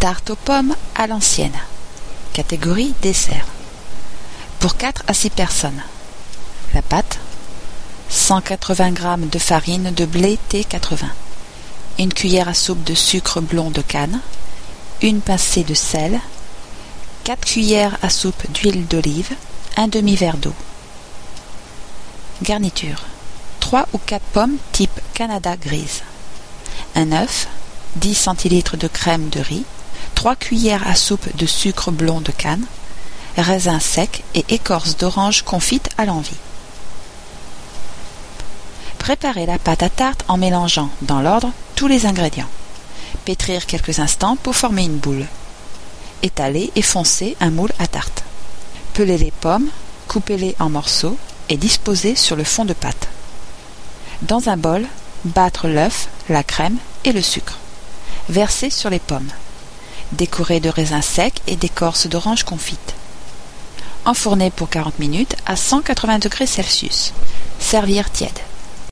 Tarte aux pommes à l'ancienne. Catégorie dessert. Pour 4 à 6 personnes. La pâte 180 g de farine de blé T80. Une cuillère à soupe de sucre blond de canne. Une pincée de sel. 4 cuillères à soupe d'huile d'olive. Un demi-verre d'eau. Garniture 3 ou 4 pommes type Canada grise. Un œuf. 10 centilitres de crème de riz. 3 cuillères à soupe de sucre blond de canne. Raisin sec et écorce d'orange confite à l'envie. Préparez la pâte à tarte en mélangeant, dans l'ordre, tous les ingrédients. Pétrir quelques instants pour former une boule. Étalez et foncez un moule à tarte. Pelez les pommes, coupez-les en morceaux et disposez sur le fond de pâte. Dans un bol, battre l'œuf, la crème et le sucre. Versez sur les pommes. Décorez de raisins secs et d'écorce d'orange confite. Enfournez pour 40 minutes à 180 degrés Celsius. Servir tiède.